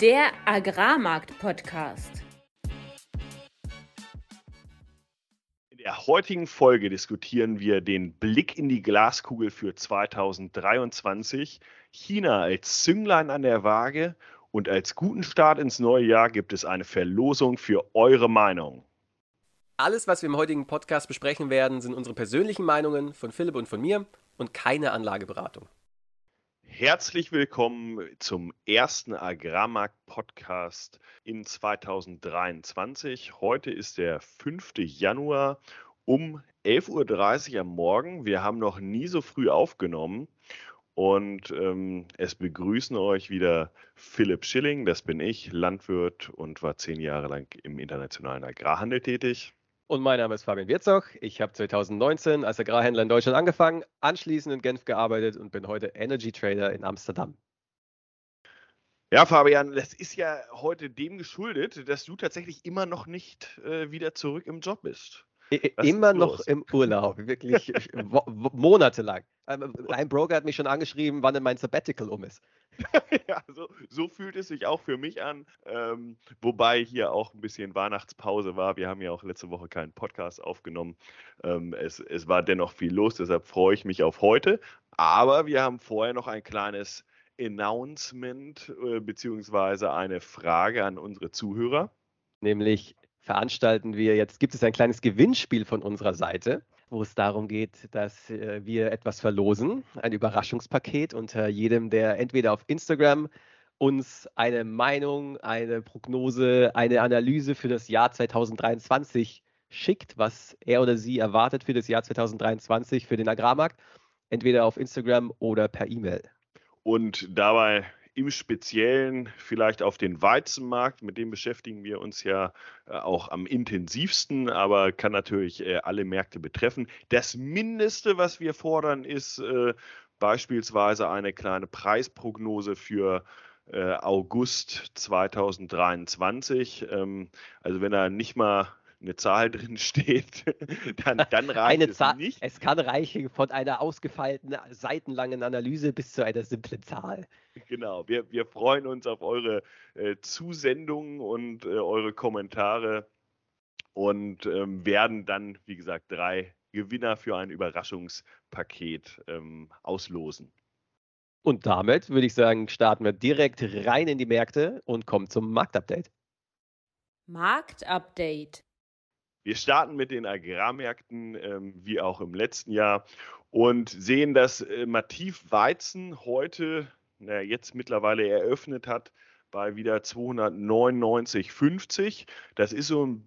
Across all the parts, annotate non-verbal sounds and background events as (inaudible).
Der Agrarmarkt-Podcast. In der heutigen Folge diskutieren wir den Blick in die Glaskugel für 2023, China als Zünglein an der Waage und als guten Start ins neue Jahr gibt es eine Verlosung für eure Meinung. Alles, was wir im heutigen Podcast besprechen werden, sind unsere persönlichen Meinungen von Philipp und von mir und keine Anlageberatung. Herzlich willkommen zum ersten Agrarmarkt-Podcast in 2023. Heute ist der 5. Januar um 11.30 Uhr am Morgen. Wir haben noch nie so früh aufgenommen und ähm, es begrüßen euch wieder Philipp Schilling, das bin ich, Landwirt und war zehn Jahre lang im internationalen Agrarhandel tätig. Und mein Name ist Fabian Wirzoch. Ich habe 2019 als Agrarhändler in Deutschland angefangen, anschließend in Genf gearbeitet und bin heute Energy Trader in Amsterdam. Ja, Fabian, das ist ja heute dem geschuldet, dass du tatsächlich immer noch nicht äh, wieder zurück im Job bist. Was immer noch im Urlaub, wirklich (laughs) monatelang. Ähm, ein Broker hat mich schon angeschrieben, wann denn mein Sabbatical um ist. (laughs) ja, so, so, fühlt es sich auch für mich an. Ähm, wobei hier auch ein bisschen Weihnachtspause war. Wir haben ja auch letzte Woche keinen Podcast aufgenommen. Ähm, es, es war dennoch viel los, deshalb freue ich mich auf heute. Aber wir haben vorher noch ein kleines Announcement äh, beziehungsweise eine Frage an unsere Zuhörer. Nämlich veranstalten wir jetzt, gibt es ein kleines Gewinnspiel von unserer Seite, wo es darum geht, dass äh, wir etwas verlosen, ein Überraschungspaket unter jedem, der entweder auf Instagram uns eine Meinung, eine Prognose, eine Analyse für das Jahr 2023 schickt, was er oder sie erwartet für das Jahr 2023 für den Agrarmarkt, entweder auf Instagram oder per E-Mail. Und dabei im Speziellen vielleicht auf den Weizenmarkt, mit dem beschäftigen wir uns ja äh, auch am intensivsten, aber kann natürlich äh, alle Märkte betreffen. Das Mindeste, was wir fordern, ist äh, beispielsweise eine kleine Preisprognose für August 2023. Ähm, also wenn er nicht mal eine Zahl drin steht, (laughs) dann, dann (laughs) reicht eine es Zahl, nicht. Es kann reichen von einer ausgefeilten, seitenlangen Analyse bis zu einer simplen Zahl. Genau, wir, wir freuen uns auf eure äh, Zusendungen und äh, eure Kommentare und ähm, werden dann, wie gesagt, drei Gewinner für ein Überraschungspaket ähm, auslosen. Und damit würde ich sagen, starten wir direkt rein in die Märkte und kommen zum Marktupdate. Marktupdate. Wir starten mit den Agrarmärkten, ähm, wie auch im letzten Jahr, und sehen, dass äh, Mativ Weizen heute, na, jetzt mittlerweile eröffnet hat, bei wieder 299,50. Das ist so ein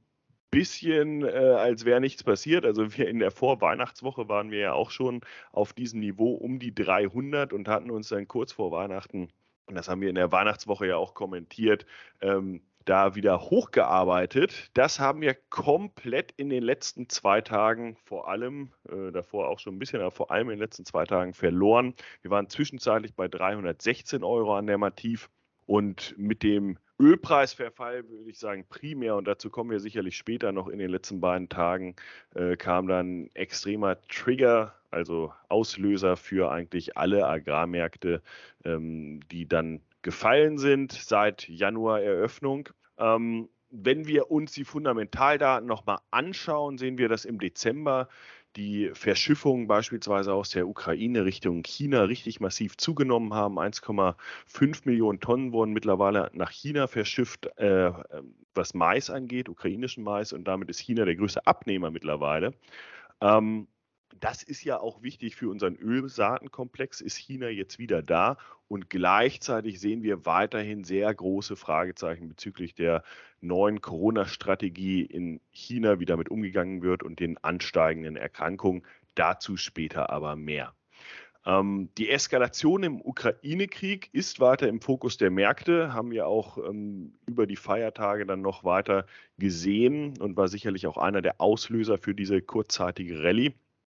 bisschen, äh, als wäre nichts passiert. Also wir in der Vorweihnachtswoche waren wir ja auch schon auf diesem Niveau um die 300 und hatten uns dann kurz vor Weihnachten, und das haben wir in der Weihnachtswoche ja auch kommentiert, ähm, da wieder hochgearbeitet. Das haben wir komplett in den letzten zwei Tagen, vor allem, äh, davor auch schon ein bisschen, aber vor allem in den letzten zwei Tagen verloren. Wir waren zwischenzeitlich bei 316 Euro an der Mativ und mit dem Ölpreisverfall würde ich sagen primär, und dazu kommen wir sicherlich später noch in den letzten beiden Tagen, äh, kam dann extremer Trigger, also Auslöser für eigentlich alle Agrarmärkte, ähm, die dann gefallen sind seit Januar Eröffnung. Ähm, wenn wir uns die Fundamentaldaten nochmal anschauen, sehen wir, dass im Dezember die Verschiffungen beispielsweise aus der Ukraine Richtung China richtig massiv zugenommen haben. 1,5 Millionen Tonnen wurden mittlerweile nach China verschifft, äh, was Mais angeht, ukrainischen Mais, und damit ist China der größte Abnehmer mittlerweile. Ähm, das ist ja auch wichtig für unseren Ölsaatenkomplex, ist China jetzt wieder da und gleichzeitig sehen wir weiterhin sehr große Fragezeichen bezüglich der neuen Corona-Strategie in China, wie damit umgegangen wird und den ansteigenden Erkrankungen. Dazu später aber mehr. Ähm, die Eskalation im Ukraine-Krieg ist weiter im Fokus der Märkte, haben wir auch ähm, über die Feiertage dann noch weiter gesehen und war sicherlich auch einer der Auslöser für diese kurzzeitige Rallye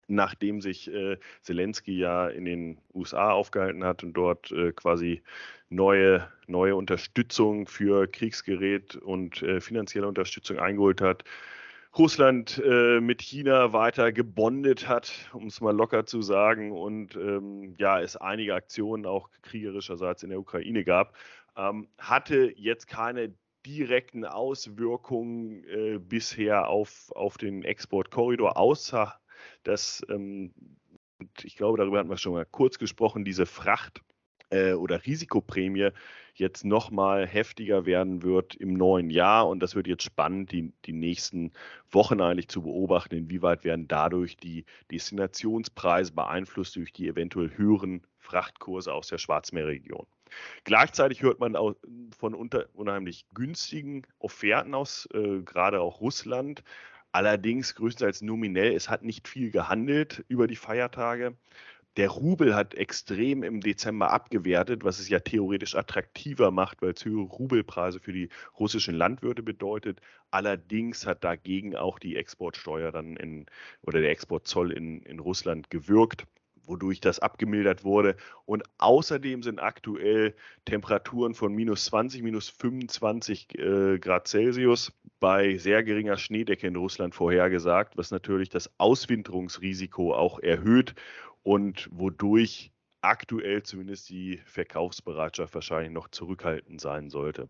nachdem sich äh, Zelensky ja in den USA aufgehalten hat und dort äh, quasi neue, neue Unterstützung für Kriegsgerät und äh, finanzielle Unterstützung eingeholt hat. Russland äh, mit China weiter gebondet hat, um es mal locker zu sagen, und ähm, ja, es einige Aktionen auch kriegerischerseits in der Ukraine gab, ähm, hatte jetzt keine direkten Auswirkungen äh, bisher auf, auf den Exportkorridor, außer dass, ähm, ich glaube, darüber hatten wir schon mal kurz gesprochen, diese Fracht- äh, oder Risikoprämie jetzt nochmal heftiger werden wird im neuen Jahr. Und das wird jetzt spannend, die, die nächsten Wochen eigentlich zu beobachten, inwieweit werden dadurch die Destinationspreise beeinflusst durch die eventuell höheren Frachtkurse aus der Schwarzmeerregion. Gleichzeitig hört man auch von unter, unheimlich günstigen Offerten aus, äh, gerade auch Russland. Allerdings größtenteils nominell. Es hat nicht viel gehandelt über die Feiertage. Der Rubel hat extrem im Dezember abgewertet, was es ja theoretisch attraktiver macht, weil es höhere Rubelpreise für die russischen Landwirte bedeutet. Allerdings hat dagegen auch die Exportsteuer dann in oder der Exportzoll in, in Russland gewirkt wodurch das abgemildert wurde. Und außerdem sind aktuell Temperaturen von minus 20, minus 25 äh, Grad Celsius bei sehr geringer Schneedecke in Russland vorhergesagt, was natürlich das Auswinterungsrisiko auch erhöht und wodurch aktuell zumindest die Verkaufsbereitschaft wahrscheinlich noch zurückhaltend sein sollte.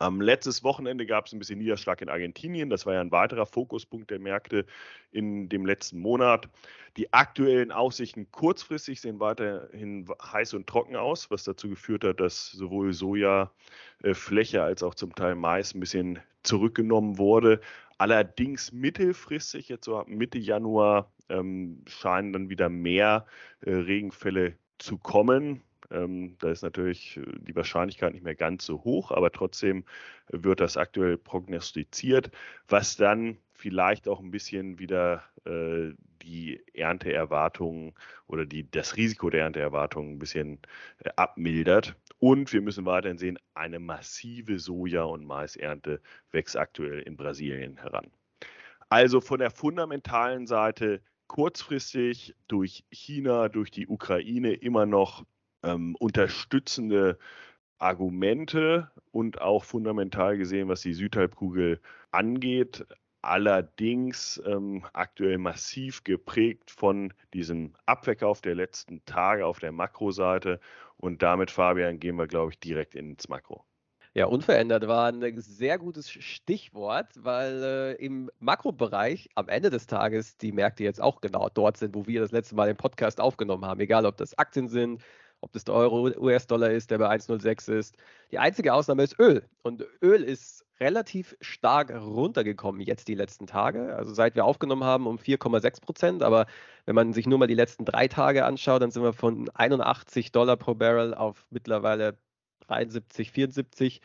Am letztes Wochenende gab es ein bisschen Niederschlag in Argentinien. Das war ja ein weiterer Fokuspunkt der Märkte in dem letzten Monat. Die aktuellen Aussichten kurzfristig sehen weiterhin heiß und trocken aus, was dazu geführt hat, dass sowohl Sojafläche als auch zum Teil Mais ein bisschen zurückgenommen wurde. Allerdings mittelfristig, jetzt so ab Mitte Januar, ähm, scheinen dann wieder mehr äh, Regenfälle zu kommen. Ähm, da ist natürlich äh, die Wahrscheinlichkeit nicht mehr ganz so hoch, aber trotzdem wird das aktuell prognostiziert, was dann vielleicht auch ein bisschen wieder äh, die Ernteerwartungen oder die, das Risiko der Ernteerwartungen ein bisschen äh, abmildert. Und wir müssen weiterhin sehen, eine massive Soja- und Maisernte wächst aktuell in Brasilien heran. Also von der fundamentalen Seite kurzfristig durch China, durch die Ukraine immer noch ähm, unterstützende Argumente und auch fundamental gesehen, was die Südhalbkugel angeht. Allerdings ähm, aktuell massiv geprägt von diesem Abverkauf der letzten Tage auf der Makroseite. Und damit, Fabian, gehen wir, glaube ich, direkt ins Makro. Ja, unverändert war ein sehr gutes Stichwort, weil äh, im Makrobereich am Ende des Tages die Märkte jetzt auch genau dort sind, wo wir das letzte Mal den Podcast aufgenommen haben. Egal, ob das Aktien sind, ob das der Euro US-Dollar ist, der bei 1,06 ist. Die einzige Ausnahme ist Öl. Und Öl ist relativ stark runtergekommen jetzt die letzten Tage. Also seit wir aufgenommen haben um 4,6 Prozent. Aber wenn man sich nur mal die letzten drei Tage anschaut, dann sind wir von 81 Dollar pro Barrel auf mittlerweile 73, 74,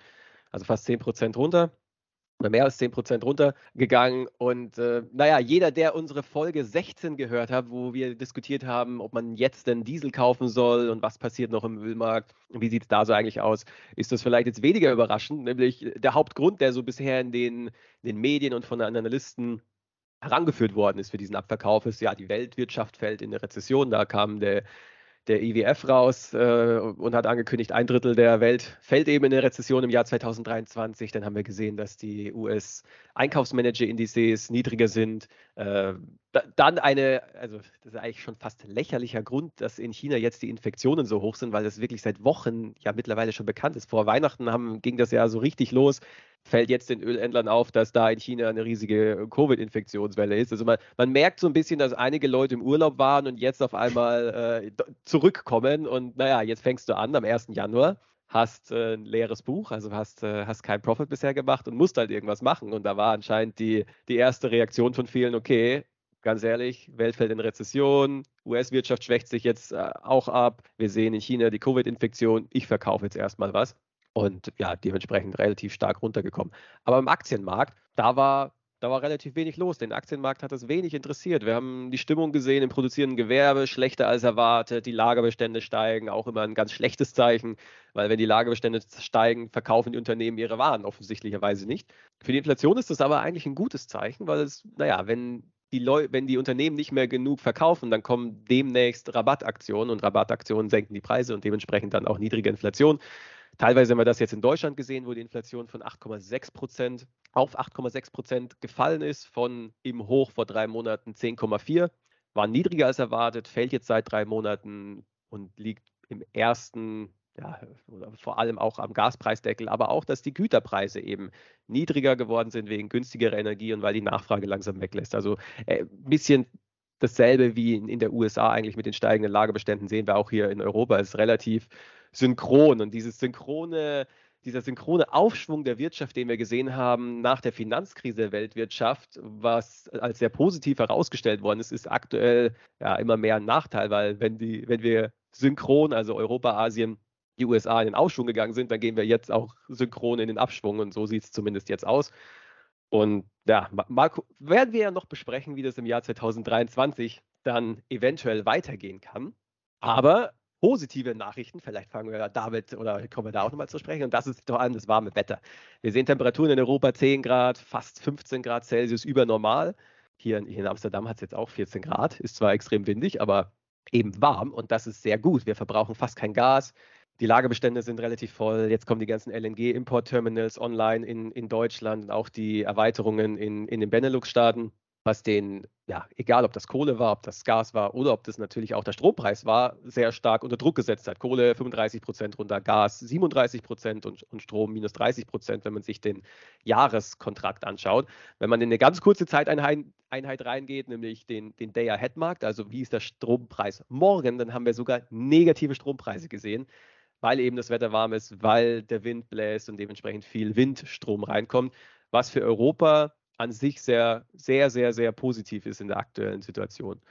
also fast 10 Prozent runter mehr als 10 Prozent runtergegangen. Und äh, naja, jeder, der unsere Folge 16 gehört hat, wo wir diskutiert haben, ob man jetzt denn Diesel kaufen soll und was passiert noch im Ölmarkt, wie sieht es da so eigentlich aus, ist das vielleicht jetzt weniger überraschend. Nämlich der Hauptgrund, der so bisher in den, in den Medien und von den Analysten herangeführt worden ist für diesen Abverkauf, ist ja, die Weltwirtschaft fällt in eine Rezession. Da kam der der IWF raus äh, und hat angekündigt, ein Drittel der Welt fällt eben in eine Rezession im Jahr 2023. Dann haben wir gesehen, dass die US-Einkaufsmanager-Indizes niedriger sind. Äh, dann eine, also das ist eigentlich schon fast lächerlicher Grund, dass in China jetzt die Infektionen so hoch sind, weil das wirklich seit Wochen ja mittlerweile schon bekannt ist. Vor Weihnachten haben, ging das ja so richtig los fällt jetzt den Ölhändlern auf, dass da in China eine riesige Covid-Infektionswelle ist. Also man, man, merkt so ein bisschen, dass einige Leute im Urlaub waren und jetzt auf einmal äh, zurückkommen. Und naja, jetzt fängst du an am 1. Januar, hast äh, ein leeres Buch, also hast, äh, hast kein Profit bisher gemacht und musst halt irgendwas machen. Und da war anscheinend die, die erste Reaktion von vielen, okay, ganz ehrlich, Welt fällt in Rezession, US-Wirtschaft schwächt sich jetzt äh, auch ab, wir sehen in China die Covid-Infektion, ich verkaufe jetzt erstmal was und ja, dementsprechend relativ stark runtergekommen. Aber im Aktienmarkt, da war, da war relativ wenig los. Den Aktienmarkt hat das wenig interessiert. Wir haben die Stimmung gesehen im produzierenden Gewerbe, schlechter als erwartet. Die Lagerbestände steigen, auch immer ein ganz schlechtes Zeichen, weil wenn die Lagerbestände steigen, verkaufen die Unternehmen ihre Waren offensichtlicherweise nicht. Für die Inflation ist das aber eigentlich ein gutes Zeichen, weil es, naja, wenn die Leu wenn die Unternehmen nicht mehr genug verkaufen, dann kommen demnächst Rabattaktionen und Rabattaktionen senken die Preise und dementsprechend dann auch niedrige Inflation. Teilweise haben wir das jetzt in Deutschland gesehen, wo die Inflation von 8,6 Prozent auf 8,6 Prozent gefallen ist, von im Hoch vor drei Monaten 10,4, war niedriger als erwartet, fällt jetzt seit drei Monaten und liegt im ersten ja, vor allem auch am Gaspreisdeckel, aber auch, dass die Güterpreise eben niedriger geworden sind wegen günstigerer Energie und weil die Nachfrage langsam weglässt. Also ein äh, bisschen dasselbe wie in, in der USA eigentlich mit den steigenden Lagerbeständen sehen wir auch hier in Europa. Es ist relativ synchron und dieses synchrone dieser synchrone Aufschwung der Wirtschaft, den wir gesehen haben nach der Finanzkrise der Weltwirtschaft, was als sehr positiv herausgestellt worden ist, ist aktuell ja immer mehr ein Nachteil, weil wenn, die, wenn wir synchron, also Europa, Asien, die USA in den Aufschwung gegangen sind, dann gehen wir jetzt auch synchron in den Abschwung und so sieht es zumindest jetzt aus. Und ja, mal, werden wir ja noch besprechen, wie das im Jahr 2023 dann eventuell weitergehen kann. Aber positive Nachrichten. Vielleicht fangen wir damit oder kommen wir da auch nochmal zu sprechen. Und das ist vor allem das warme Wetter. Wir sehen Temperaturen in Europa 10 Grad, fast 15 Grad Celsius über normal. Hier in, hier in Amsterdam hat es jetzt auch 14 Grad. Ist zwar extrem windig, aber eben warm und das ist sehr gut. Wir verbrauchen fast kein Gas. Die Lagerbestände sind relativ voll. Jetzt kommen die ganzen LNG-Import-Terminals online in, in Deutschland, auch die Erweiterungen in, in den Benelux-Staaten was den, ja, egal ob das Kohle war, ob das Gas war oder ob das natürlich auch der Strompreis war, sehr stark unter Druck gesetzt hat. Kohle 35 Prozent runter, Gas 37 Prozent und, und Strom minus 30 Prozent, wenn man sich den Jahreskontrakt anschaut. Wenn man in eine ganz kurze Zeiteinheit Einheit reingeht, nämlich den, den Day-Ahead-Markt, also wie ist der Strompreis morgen, dann haben wir sogar negative Strompreise gesehen, weil eben das Wetter warm ist, weil der Wind bläst und dementsprechend viel Windstrom reinkommt, was für Europa an sich sehr, sehr, sehr, sehr positiv ist in der aktuellen Situation.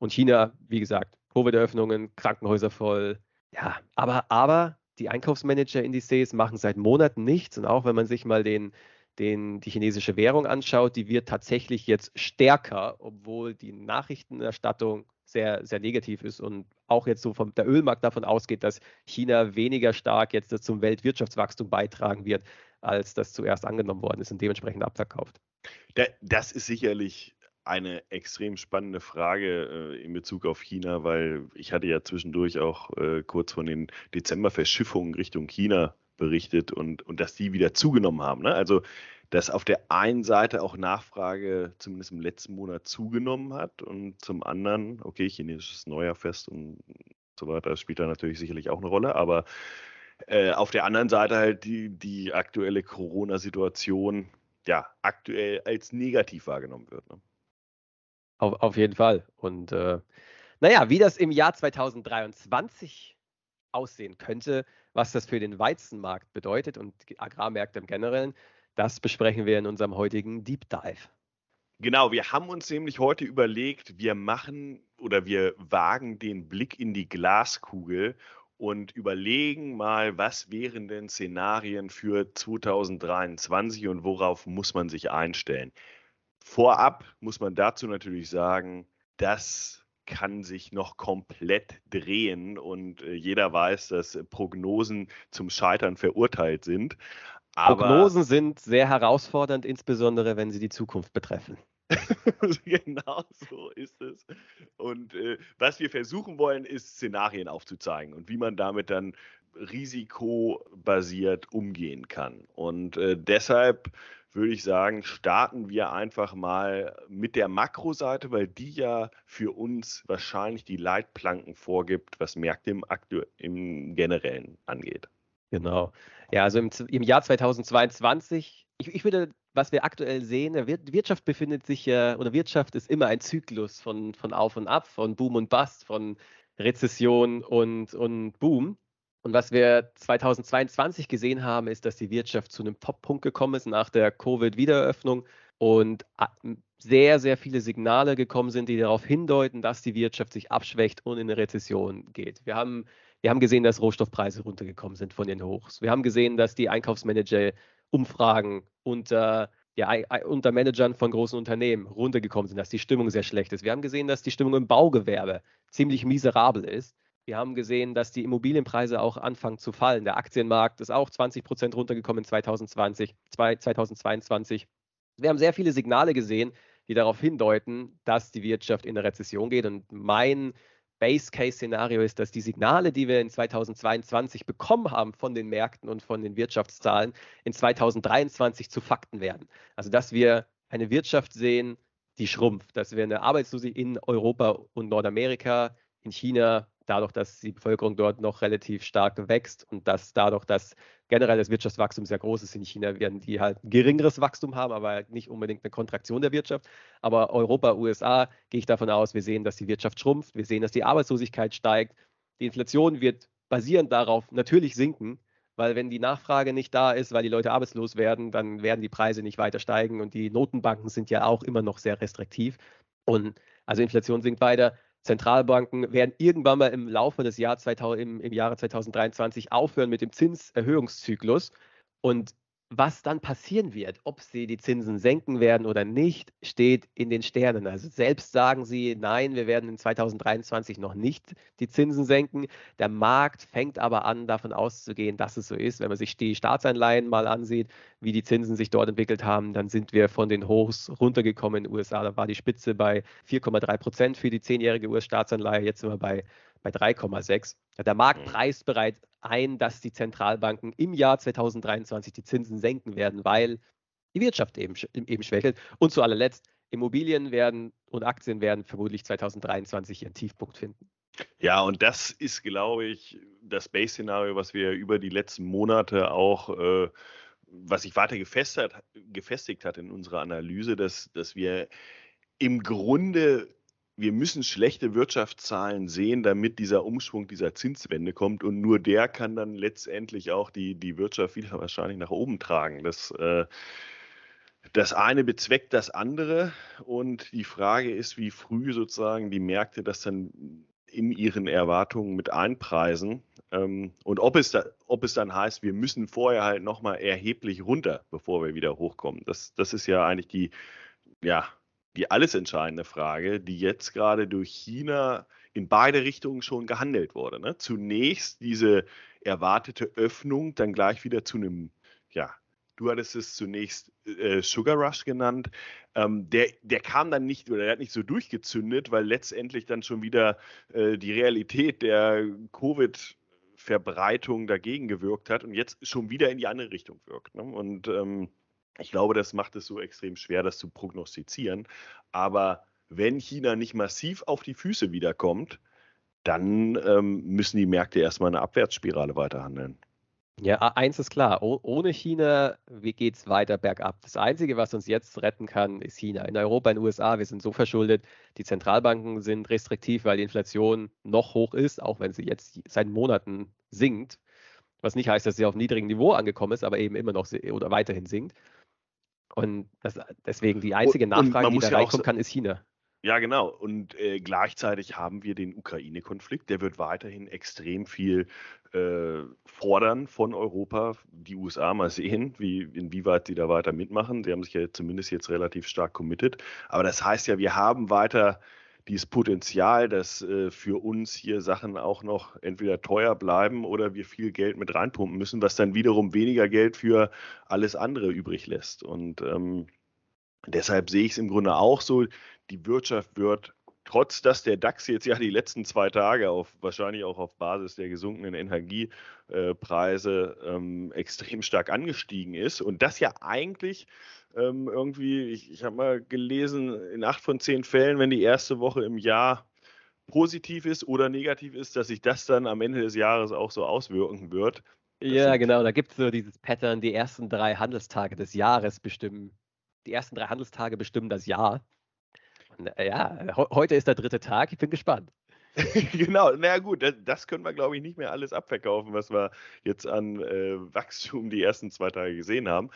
Und China, wie gesagt, Covid-Eröffnungen, Krankenhäuser voll. Ja, aber, aber die Einkaufsmanager-Indizes machen seit Monaten nichts. Und auch wenn man sich mal den, den, die chinesische Währung anschaut, die wird tatsächlich jetzt stärker, obwohl die Nachrichtenerstattung sehr, sehr negativ ist und auch jetzt so vom der Ölmarkt davon ausgeht, dass China weniger stark jetzt zum Weltwirtschaftswachstum beitragen wird, als das zuerst angenommen worden ist und dementsprechend abverkauft. Das ist sicherlich eine extrem spannende Frage äh, in Bezug auf China, weil ich hatte ja zwischendurch auch äh, kurz von den Dezemberverschiffungen Richtung China berichtet und, und dass die wieder zugenommen haben. Ne? Also, dass auf der einen Seite auch Nachfrage zumindest im letzten Monat zugenommen hat und zum anderen, okay, chinesisches Neujahrfest und so weiter spielt da natürlich sicherlich auch eine Rolle, aber äh, auf der anderen Seite halt die, die aktuelle Corona-Situation ja aktuell als negativ wahrgenommen wird. Ne? Auf, auf jeden Fall. Und äh, naja, wie das im Jahr 2023 aussehen könnte, was das für den Weizenmarkt bedeutet und Agrarmärkte im Generellen, das besprechen wir in unserem heutigen Deep Dive. Genau, wir haben uns nämlich heute überlegt, wir machen oder wir wagen den Blick in die Glaskugel und überlegen mal, was wären denn Szenarien für 2023 und worauf muss man sich einstellen. Vorab muss man dazu natürlich sagen, das kann sich noch komplett drehen und äh, jeder weiß, dass Prognosen zum Scheitern verurteilt sind. Aber Prognosen sind sehr herausfordernd, insbesondere wenn sie die Zukunft betreffen. (laughs) genau so ist es. Und äh, was wir versuchen wollen, ist Szenarien aufzuzeigen und wie man damit dann risikobasiert umgehen kann. Und äh, deshalb würde ich sagen, starten wir einfach mal mit der Makroseite, weil die ja für uns wahrscheinlich die Leitplanken vorgibt, was Märkte im, Aktu im Generellen angeht. Genau. Ja, also im, im Jahr 2022, ich, ich würde was wir aktuell sehen, die Wirtschaft befindet sich ja, oder Wirtschaft ist immer ein Zyklus von, von Auf und Ab, von Boom und Bust, von Rezession und, und Boom. Und was wir 2022 gesehen haben, ist, dass die Wirtschaft zu einem Toppunkt gekommen ist nach der Covid-Wiedereröffnung und sehr, sehr viele Signale gekommen sind, die darauf hindeuten, dass die Wirtschaft sich abschwächt und in eine Rezession geht. Wir haben, wir haben gesehen, dass Rohstoffpreise runtergekommen sind von den Hochs. Wir haben gesehen, dass die Einkaufsmanager Umfragen unter, ja, unter Managern von großen Unternehmen runtergekommen sind, dass die Stimmung sehr schlecht ist. Wir haben gesehen, dass die Stimmung im Baugewerbe ziemlich miserabel ist. Wir haben gesehen, dass die Immobilienpreise auch anfangen zu fallen. Der Aktienmarkt ist auch 20 Prozent runtergekommen in 2020, 2022. Wir haben sehr viele Signale gesehen, die darauf hindeuten, dass die Wirtschaft in eine Rezession geht. Und mein Base-Case-Szenario ist, dass die Signale, die wir in 2022 bekommen haben von den Märkten und von den Wirtschaftszahlen, in 2023 zu Fakten werden. Also dass wir eine Wirtschaft sehen, die schrumpft, dass wir eine Arbeitslosigkeit in Europa und Nordamerika, in China dadurch, dass die Bevölkerung dort noch relativ stark wächst und dass dadurch, dass generell das Wirtschaftswachstum sehr groß ist in China, werden die halt geringeres Wachstum haben, aber halt nicht unbedingt eine Kontraktion der Wirtschaft. Aber Europa, USA, gehe ich davon aus, wir sehen, dass die Wirtschaft schrumpft, wir sehen, dass die Arbeitslosigkeit steigt, die Inflation wird basierend darauf natürlich sinken, weil wenn die Nachfrage nicht da ist, weil die Leute arbeitslos werden, dann werden die Preise nicht weiter steigen und die Notenbanken sind ja auch immer noch sehr restriktiv. Und also Inflation sinkt weiter. Zentralbanken werden irgendwann mal im Laufe des Jahr 2000, im, im Jahre 2023 aufhören mit dem Zinserhöhungszyklus. Und was dann passieren wird, ob sie die Zinsen senken werden oder nicht, steht in den Sternen. Also selbst sagen sie, nein, wir werden in 2023 noch nicht die Zinsen senken. Der Markt fängt aber an, davon auszugehen, dass es so ist. Wenn man sich die Staatsanleihen mal ansieht, wie die Zinsen sich dort entwickelt haben, dann sind wir von den Hochs runtergekommen in den USA. Da war die Spitze bei 4,3 Prozent für die zehnjährige US-Staatsanleihe. Jetzt sind wir bei bei 3,6. Der Markt mhm. preist bereits ein, dass die Zentralbanken im Jahr 2023 die Zinsen senken werden, weil die Wirtschaft eben, eben schwächelt. Und zu allerletzt, Immobilien werden und Aktien werden vermutlich 2023 ihren Tiefpunkt finden. Ja, und das ist, glaube ich, das Base-Szenario, was wir über die letzten Monate auch, äh, was sich weiter gefestigt, gefestigt hat in unserer Analyse, dass, dass wir im Grunde wir müssen schlechte Wirtschaftszahlen sehen, damit dieser Umschwung dieser Zinswende kommt. Und nur der kann dann letztendlich auch die, die Wirtschaft wieder wahrscheinlich nach oben tragen. Das, äh, das eine bezweckt das andere. Und die Frage ist, wie früh sozusagen die Märkte das dann in ihren Erwartungen mit einpreisen. Ähm, und ob es, da, ob es dann heißt, wir müssen vorher halt nochmal erheblich runter, bevor wir wieder hochkommen. Das, das ist ja eigentlich die, ja, die alles entscheidende Frage, die jetzt gerade durch China in beide Richtungen schon gehandelt wurde. Ne? Zunächst diese erwartete Öffnung, dann gleich wieder zu einem, ja, du hattest es zunächst äh, Sugar Rush genannt. Ähm, der, der kam dann nicht oder der hat nicht so durchgezündet, weil letztendlich dann schon wieder äh, die Realität der Covid- Verbreitung dagegen gewirkt hat und jetzt schon wieder in die andere Richtung wirkt. Ne? Und ähm, ich glaube, das macht es so extrem schwer, das zu prognostizieren. Aber wenn China nicht massiv auf die Füße wiederkommt, dann ähm, müssen die Märkte erstmal eine Abwärtsspirale weiterhandeln. Ja, eins ist klar, ohne China geht es weiter bergab. Das Einzige, was uns jetzt retten kann, ist China. In Europa, in den USA, wir sind so verschuldet, die Zentralbanken sind restriktiv, weil die Inflation noch hoch ist, auch wenn sie jetzt seit Monaten sinkt. Was nicht heißt, dass sie auf niedrigem Niveau angekommen ist, aber eben immer noch oder weiterhin sinkt. Und das, deswegen die einzige Nachfrage, die da ja reinkommen kann, ist China. Ja, genau. Und äh, gleichzeitig haben wir den Ukraine-Konflikt. Der wird weiterhin extrem viel äh, fordern von Europa. Die USA mal sehen, wie, inwieweit sie da weiter mitmachen. Sie haben sich ja zumindest jetzt relativ stark committed. Aber das heißt ja, wir haben weiter dieses Potenzial, dass äh, für uns hier Sachen auch noch entweder teuer bleiben oder wir viel Geld mit reinpumpen müssen, was dann wiederum weniger Geld für alles andere übrig lässt. Und ähm, deshalb sehe ich es im Grunde auch so, die Wirtschaft wird trotz dass der DAX jetzt ja die letzten zwei Tage auf wahrscheinlich auch auf Basis der gesunkenen Energiepreise ähm, extrem stark angestiegen ist und das ja eigentlich ähm, irgendwie, ich, ich habe mal gelesen, in acht von zehn Fällen, wenn die erste Woche im Jahr positiv ist oder negativ ist, dass sich das dann am Ende des Jahres auch so auswirken wird. Das ja, genau, da gibt es so dieses Pattern, die ersten drei Handelstage des Jahres bestimmen, die ersten drei Handelstage bestimmen das Jahr. Ja, heute ist der dritte Tag, ich bin gespannt. (laughs) genau, naja gut, das, das, können wir, glaube ich, nicht mehr alles abverkaufen, was wir jetzt an äh, Wachstum die ersten zwei Tage gesehen haben.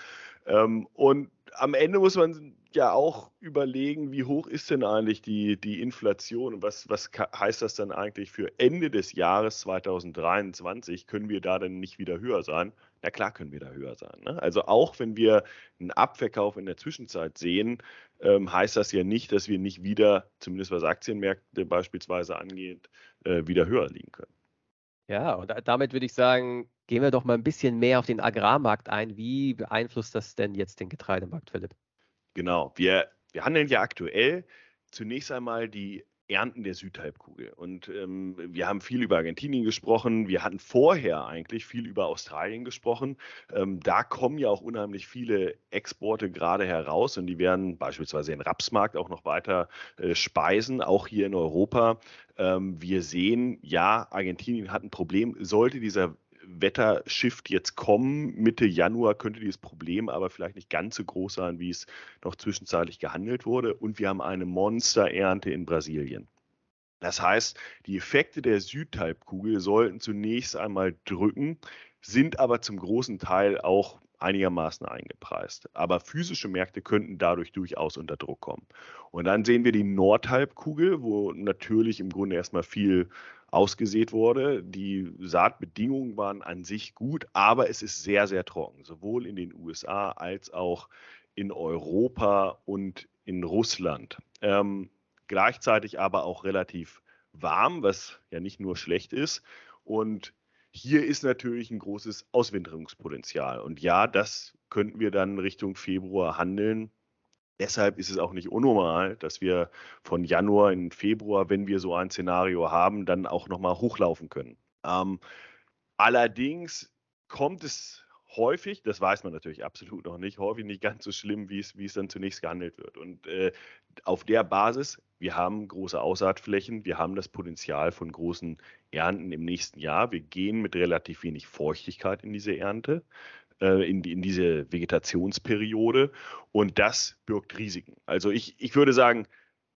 Ähm, und am Ende muss man ja auch überlegen, wie hoch ist denn eigentlich die, die Inflation und was, was heißt das dann eigentlich für Ende des Jahres 2023? Können wir da denn nicht wieder höher sein? Na klar können wir da höher sein. Ne? Also auch wenn wir einen Abverkauf in der Zwischenzeit sehen, ähm, heißt das ja nicht, dass wir nicht wieder, zumindest was Aktienmärkte beispielsweise angeht, äh, wieder höher liegen können. Ja, und damit würde ich sagen, gehen wir doch mal ein bisschen mehr auf den Agrarmarkt ein. Wie beeinflusst das denn jetzt den Getreidemarkt, Philipp? Genau, wir, wir handeln ja aktuell zunächst einmal die Ernten der Südhalbkugel. Und ähm, wir haben viel über Argentinien gesprochen. Wir hatten vorher eigentlich viel über Australien gesprochen. Ähm, da kommen ja auch unheimlich viele Exporte gerade heraus und die werden beispielsweise den Rapsmarkt auch noch weiter äh, speisen, auch hier in Europa. Ähm, wir sehen, ja, Argentinien hat ein Problem. Sollte dieser Wettershift jetzt kommen. Mitte Januar könnte dieses Problem aber vielleicht nicht ganz so groß sein, wie es noch zwischenzeitlich gehandelt wurde. Und wir haben eine Monsterernte in Brasilien. Das heißt, die Effekte der Südhalbkugel sollten zunächst einmal drücken, sind aber zum großen Teil auch einigermaßen eingepreist. Aber physische Märkte könnten dadurch durchaus unter Druck kommen. Und dann sehen wir die Nordhalbkugel, wo natürlich im Grunde erstmal viel ausgesät wurde. Die Saatbedingungen waren an sich gut, aber es ist sehr, sehr trocken, sowohl in den USA als auch in Europa und in Russland. Ähm, gleichzeitig aber auch relativ warm, was ja nicht nur schlecht ist. Und hier ist natürlich ein großes Auswinterungspotenzial. Und ja, das könnten wir dann Richtung Februar handeln. Deshalb ist es auch nicht unnormal, dass wir von Januar in Februar, wenn wir so ein Szenario haben, dann auch nochmal hochlaufen können. Ähm, allerdings kommt es häufig, das weiß man natürlich absolut noch nicht, häufig nicht ganz so schlimm, wie es, dann zunächst gehandelt wird. Und äh, auf der Basis, wir haben große Aussaatflächen, wir haben das Potenzial von großen Ernten im nächsten Jahr. Wir gehen mit relativ wenig Feuchtigkeit in diese Ernte äh, in, in diese Vegetationsperiode und das birgt Risiken. Also ich, ich würde sagen,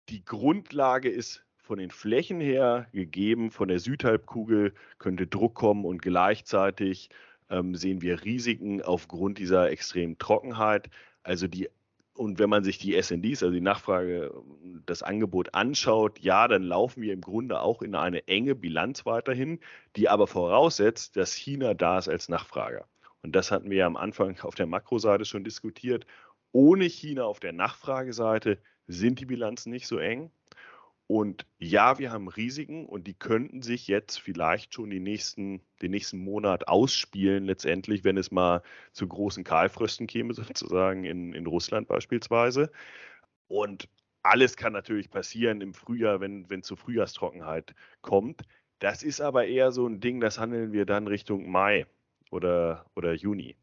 die Grundlage ist von den Flächen her gegeben, von der Südhalbkugel könnte Druck kommen und gleichzeitig ähm, sehen wir Risiken aufgrund dieser extremen Trockenheit. Also die und wenn man sich die SNDs, also die Nachfrage, das Angebot anschaut, ja, dann laufen wir im Grunde auch in eine enge Bilanz weiterhin, die aber voraussetzt, dass China da ist als Nachfrager und das hatten wir ja am Anfang (laughs) auf der Makroseite schon diskutiert, ohne China auf der Nachfrageseite sind die Bilanzen nicht so eng. Und ja, wir haben Risiken und die könnten sich jetzt vielleicht schon die nächsten, den nächsten Monat ausspielen, letztendlich, wenn es mal zu großen Kahlfrösten käme, (laughs) sozusagen in, in Russland beispielsweise. Und alles kann natürlich passieren im Frühjahr, wenn es zur Frühjahrstrockenheit kommt. Das ist aber eher so ein Ding, das handeln wir dann Richtung Mai oder, oder Juni.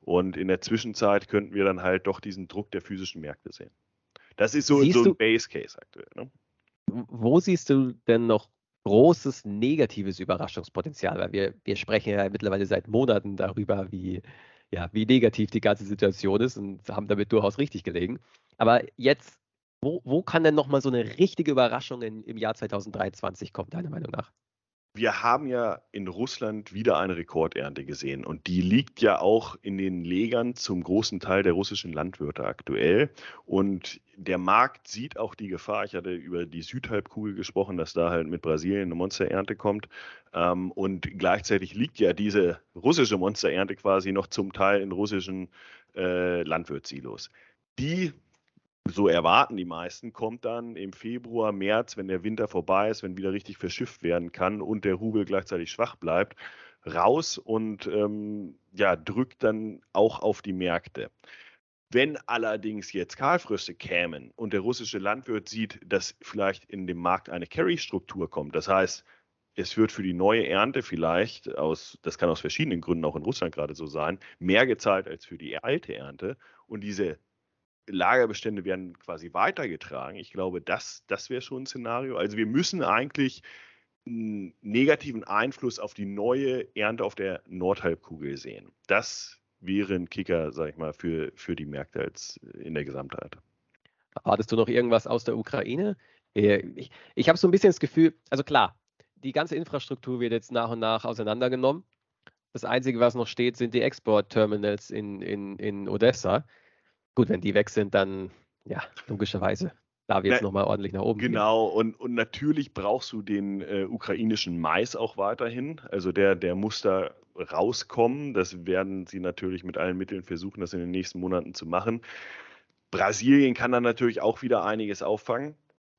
Und in der Zwischenzeit könnten wir dann halt doch diesen Druck der physischen Märkte sehen. Das ist so, so ein Base Case aktuell. Ne? Wo siehst du denn noch großes negatives Überraschungspotenzial? Weil wir, wir sprechen ja mittlerweile seit Monaten darüber, wie, ja, wie negativ die ganze Situation ist und haben damit durchaus richtig gelegen. Aber jetzt, wo, wo kann denn nochmal so eine richtige Überraschung in, im Jahr 2023 kommen, deiner Meinung nach? Wir haben ja in Russland wieder eine Rekordernte gesehen und die liegt ja auch in den Legern zum großen Teil der russischen Landwirte aktuell. Und der Markt sieht auch die Gefahr. Ich hatte über die Südhalbkugel gesprochen, dass da halt mit Brasilien eine Monsterernte kommt. Ähm, und gleichzeitig liegt ja diese russische Monsterernte quasi noch zum Teil in russischen äh, Landwirtssilos. Die so erwarten die meisten, kommt dann im Februar, März, wenn der Winter vorbei ist, wenn wieder richtig verschifft werden kann und der Rubel gleichzeitig schwach bleibt, raus und ähm, ja, drückt dann auch auf die Märkte. Wenn allerdings jetzt Kahlfröste kämen und der russische Landwirt sieht, dass vielleicht in dem Markt eine Carry-Struktur kommt, das heißt, es wird für die neue Ernte vielleicht aus, das kann aus verschiedenen Gründen auch in Russland gerade so sein, mehr gezahlt als für die alte Ernte und diese Lagerbestände werden quasi weitergetragen. Ich glaube, das, das wäre schon ein Szenario. Also wir müssen eigentlich einen negativen Einfluss auf die neue Ernte auf der Nordhalbkugel sehen. Das wäre ein Kicker, sag ich mal, für, für die Märkte als in der Gesamtheit. Hattest du noch irgendwas aus der Ukraine? Äh, ich, ich habe so ein bisschen das Gefühl, also klar, die ganze Infrastruktur wird jetzt nach und nach auseinandergenommen. Das Einzige, was noch steht, sind die Exportterminals in, in, in Odessa. Gut, wenn die weg sind, dann ja, logischerweise. Da wird es nochmal ordentlich nach oben. Genau, und, und natürlich brauchst du den äh, ukrainischen Mais auch weiterhin. Also der, der muss da rauskommen. Das werden sie natürlich mit allen Mitteln versuchen, das in den nächsten Monaten zu machen. Brasilien kann dann natürlich auch wieder einiges auffangen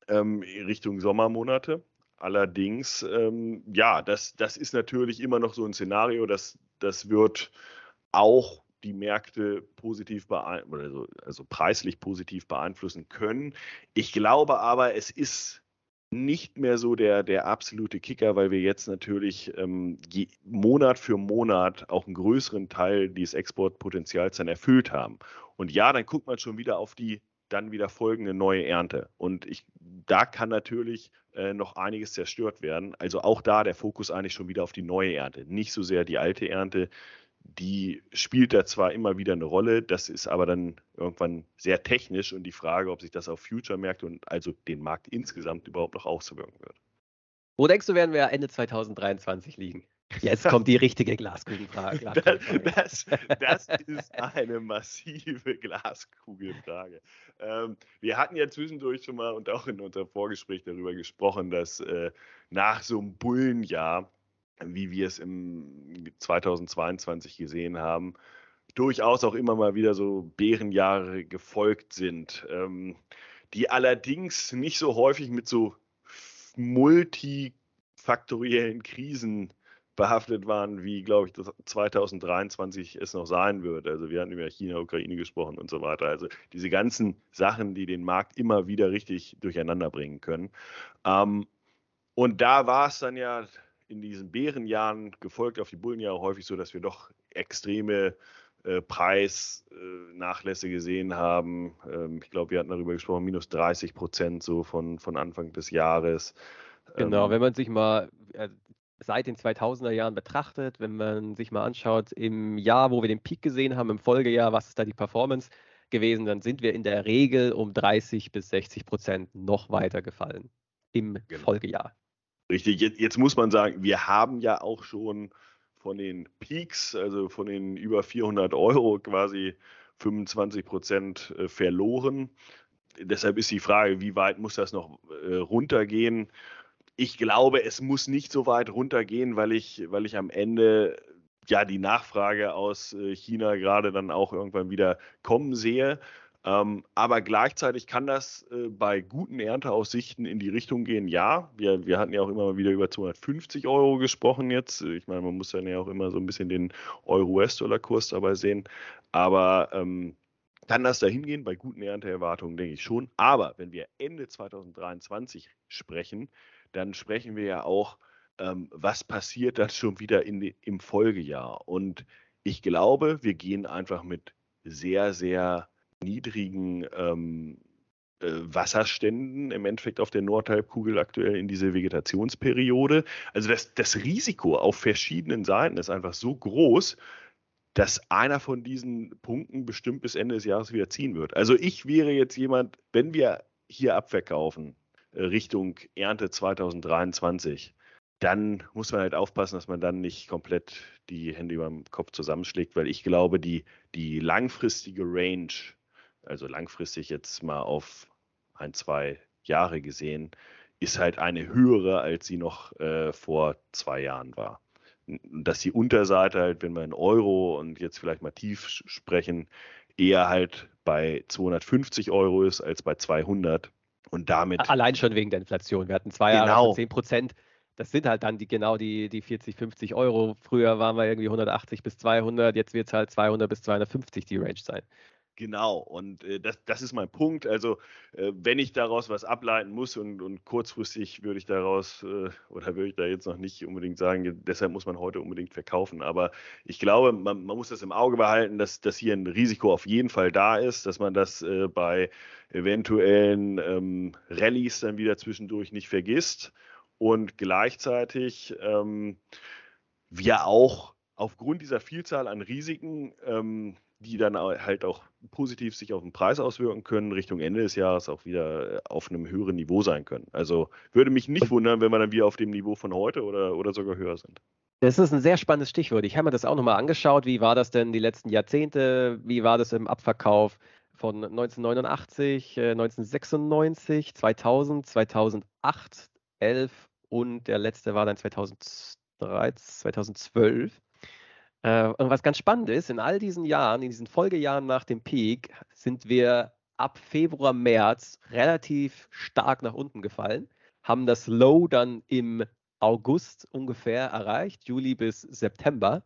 ähm, Richtung Sommermonate. Allerdings, ähm, ja, das, das ist natürlich immer noch so ein Szenario, das, das wird auch die Märkte positiv also, also preislich positiv beeinflussen können. Ich glaube aber, es ist nicht mehr so der, der absolute Kicker, weil wir jetzt natürlich ähm, je, Monat für Monat auch einen größeren Teil dieses Exportpotenzials dann erfüllt haben. Und ja, dann guckt man schon wieder auf die dann wieder folgende neue Ernte. Und ich, da kann natürlich äh, noch einiges zerstört werden. Also auch da der Fokus eigentlich schon wieder auf die neue Ernte. Nicht so sehr die alte Ernte, die spielt da zwar immer wieder eine Rolle, das ist aber dann irgendwann sehr technisch und die Frage, ob sich das auf Future-Märkte und also den Markt insgesamt überhaupt noch auswirken wird. Wo denkst du, werden wir Ende 2023 liegen? Jetzt kommt die richtige Glaskugelfrage. (laughs) Das, das, ist eine massive Glaskugelfrage. Ähm, wir hatten ja zwischendurch schon mal und auch in unserem Vorgespräch darüber gesprochen, dass äh, nach so einem Bullenjahr wie wir es im 2022 gesehen haben, durchaus auch immer mal wieder so Bärenjahre gefolgt sind, ähm, die allerdings nicht so häufig mit so multifaktoriellen Krisen behaftet waren, wie, glaube ich, das 2023 es noch sein wird. Also wir hatten über China, Ukraine gesprochen und so weiter. Also diese ganzen Sachen, die den Markt immer wieder richtig durcheinander bringen können. Ähm, und da war es dann ja in diesen Bärenjahren, gefolgt auf die Bullenjahre, häufig so, dass wir doch extreme äh, Preisnachlässe äh, gesehen haben. Ähm, ich glaube, wir hatten darüber gesprochen, minus 30 Prozent so von, von Anfang des Jahres. Genau, ähm, wenn man sich mal äh, seit den 2000er Jahren betrachtet, wenn man sich mal anschaut, im Jahr, wo wir den Peak gesehen haben, im Folgejahr, was ist da die Performance gewesen, dann sind wir in der Regel um 30 bis 60 Prozent noch weiter gefallen im genau. Folgejahr. Richtig, jetzt, jetzt, muss man sagen, wir haben ja auch schon von den Peaks, also von den über 400 Euro quasi 25 Prozent äh, verloren. Deshalb ist die Frage, wie weit muss das noch äh, runtergehen? Ich glaube, es muss nicht so weit runtergehen, weil ich, weil ich am Ende ja die Nachfrage aus äh, China gerade dann auch irgendwann wieder kommen sehe. Ähm, aber gleichzeitig kann das äh, bei guten Ernteaussichten in die Richtung gehen. Ja, wir, wir hatten ja auch immer wieder über 250 Euro gesprochen jetzt. Ich meine, man muss dann ja auch immer so ein bisschen den Euro-US-Dollar-Kurs dabei sehen. Aber ähm, kann das dahin gehen? Bei guten Ernteerwartungen denke ich schon. Aber wenn wir Ende 2023 sprechen, dann sprechen wir ja auch, ähm, was passiert dann schon wieder in im Folgejahr. Und ich glaube, wir gehen einfach mit sehr, sehr niedrigen ähm, äh, Wasserständen im Endeffekt auf der Nordhalbkugel aktuell in diese Vegetationsperiode. Also das, das Risiko auf verschiedenen Seiten ist einfach so groß, dass einer von diesen Punkten bestimmt bis Ende des Jahres wieder ziehen wird. Also ich wäre jetzt jemand, wenn wir hier abverkaufen äh, Richtung Ernte 2023, dann muss man halt aufpassen, dass man dann nicht komplett die Hände über dem Kopf zusammenschlägt, weil ich glaube, die, die langfristige Range also langfristig jetzt mal auf ein, zwei Jahre gesehen, ist halt eine höhere, als sie noch äh, vor zwei Jahren war. Dass die Unterseite halt, wenn wir in Euro und jetzt vielleicht mal tief sprechen, eher halt bei 250 Euro ist als bei 200 und damit. Allein schon wegen der Inflation. Wir hatten zwei genau. Jahre 10 Prozent. Das sind halt dann die, genau die, die 40, 50 Euro. Früher waren wir irgendwie 180 bis 200, jetzt wird es halt 200 bis 250 die Range sein. Genau, und äh, das, das ist mein Punkt. Also, äh, wenn ich daraus was ableiten muss und, und kurzfristig würde ich daraus, äh, oder würde ich da jetzt noch nicht unbedingt sagen, deshalb muss man heute unbedingt verkaufen. Aber ich glaube, man, man muss das im Auge behalten, dass, dass hier ein Risiko auf jeden Fall da ist, dass man das äh, bei eventuellen ähm, Rallyes dann wieder zwischendurch nicht vergisst. Und gleichzeitig ähm, wir auch aufgrund dieser Vielzahl an Risiken, ähm, die dann halt auch positiv sich auf den Preis auswirken können, Richtung Ende des Jahres auch wieder äh, auf einem höheren Niveau sein können. Also würde mich nicht wundern, wenn wir dann wieder auf dem Niveau von heute oder, oder sogar höher sind. Das ist ein sehr spannendes Stichwort. Ich habe mir das auch nochmal angeschaut. Wie war das denn die letzten Jahrzehnte? Wie war das im Abverkauf von 1989, 1996, 2000, 2008, 11 und der letzte war dann 2013, 2012. Äh, und was ganz spannend ist, in all diesen Jahren, in diesen Folgejahren nach dem Peak, sind wir ab Februar, März relativ stark nach unten gefallen, haben das Low dann im August ungefähr erreicht, Juli bis September.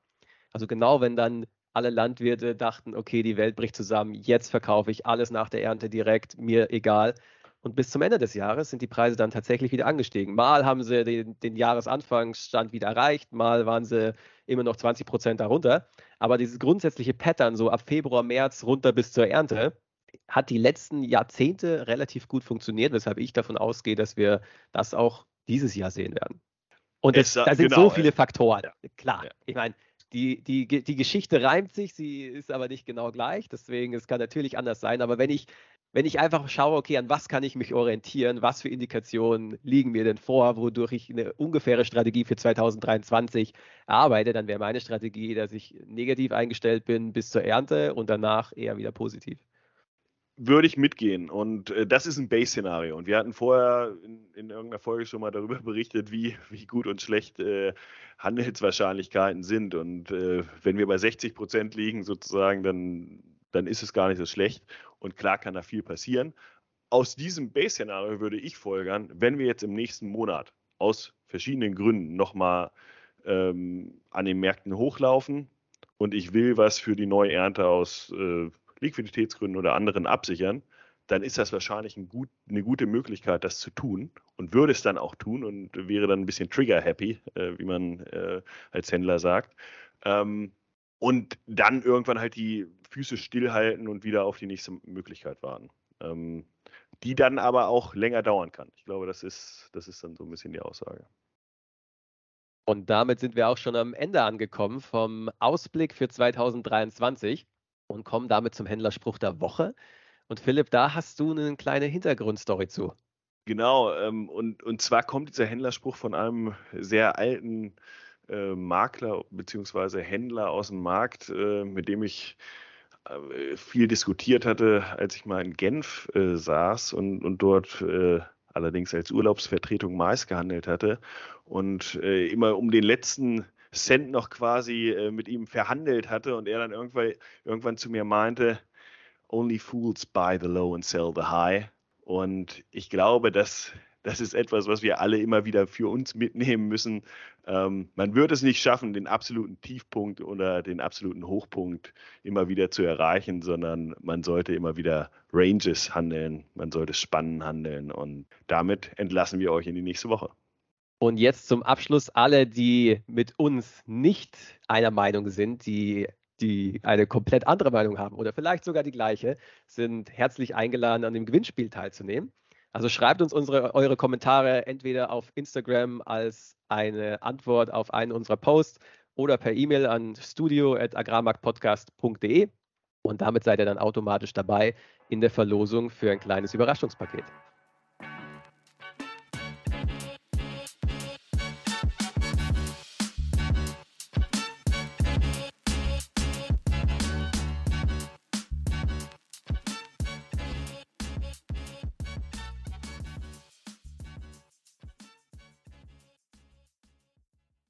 Also genau, wenn dann alle Landwirte dachten, okay, die Welt bricht zusammen, jetzt verkaufe ich alles nach der Ernte direkt, mir egal. Und bis zum Ende des Jahres sind die Preise dann tatsächlich wieder angestiegen. Mal haben sie den, den Jahresanfangsstand wieder erreicht, mal waren sie immer noch 20 Prozent darunter. Aber dieses grundsätzliche Pattern, so ab Februar, März runter bis zur Ernte, hat die letzten Jahrzehnte relativ gut funktioniert, weshalb ich davon ausgehe, dass wir das auch dieses Jahr sehen werden. Und es, da sind genau, so viele Faktoren. Ja. Klar, ja. ich meine, die, die, die Geschichte reimt sich, sie ist aber nicht genau gleich, deswegen es kann natürlich anders sein. Aber wenn ich, wenn ich einfach schaue, okay, an was kann ich mich orientieren, was für Indikationen liegen mir denn vor, wodurch ich eine ungefähre Strategie für 2023 erarbeite, dann wäre meine Strategie, dass ich negativ eingestellt bin bis zur Ernte und danach eher wieder positiv würde ich mitgehen. Und äh, das ist ein Base-Szenario. Und wir hatten vorher in, in, irgendeiner Folge schon mal darüber (laughs) berichtet, wie, wie gut und schlecht äh, Handelswahrscheinlichkeiten sind. Und äh, wenn wir bei 60 Prozent liegen, sozusagen, dann, dann ist es gar nicht so schlecht. Und klar kann da viel passieren. Aus diesem Base-Szenario würde ich folgern, wenn wir jetzt im nächsten Monat aus verschiedenen Gründen nochmal ähm, an den Märkten hochlaufen und ich will was für die neue Ernte aus äh, Liquiditätsgründen oder anderen absichern, dann ist das wahrscheinlich ein gut, eine gute Möglichkeit, das zu tun und würde es dann auch tun und wäre dann ein bisschen trigger-happy, äh, wie man äh, als Händler sagt. Ähm, und dann irgendwann halt die Füße stillhalten und wieder auf die nächste Möglichkeit warten. Ähm, die dann aber auch länger dauern kann. Ich glaube, das ist, das ist dann so ein bisschen die Aussage. Und damit sind wir auch schon am Ende angekommen vom Ausblick für 2023 und kommen damit zum Händlerspruch der Woche. Und Philipp, da hast du eine kleine Hintergrundstory zu. Genau, ähm, und, und zwar kommt dieser Händlerspruch von einem sehr alten äh, Makler bzw. Händler aus dem Markt, äh, mit dem ich äh, viel diskutiert hatte, als ich mal in Genf äh, saß und, und dort äh, allerdings als Urlaubsvertretung Mais gehandelt hatte und immer um den letzten Cent noch quasi mit ihm verhandelt hatte und er dann irgendwann, irgendwann zu mir meinte, only fools buy the low and sell the high. Und ich glaube, dass das ist etwas, was wir alle immer wieder für uns mitnehmen müssen. Ähm, man wird es nicht schaffen, den absoluten Tiefpunkt oder den absoluten Hochpunkt immer wieder zu erreichen, sondern man sollte immer wieder Ranges handeln, man sollte Spannen handeln und damit entlassen wir euch in die nächste Woche. Und jetzt zum Abschluss alle, die mit uns nicht einer Meinung sind, die, die eine komplett andere Meinung haben oder vielleicht sogar die gleiche, sind herzlich eingeladen, an dem Gewinnspiel teilzunehmen. Also schreibt uns unsere, eure Kommentare entweder auf Instagram als eine Antwort auf einen unserer Posts oder per E-Mail an studio.agrarmarktpodcast.de und damit seid ihr dann automatisch dabei in der Verlosung für ein kleines Überraschungspaket.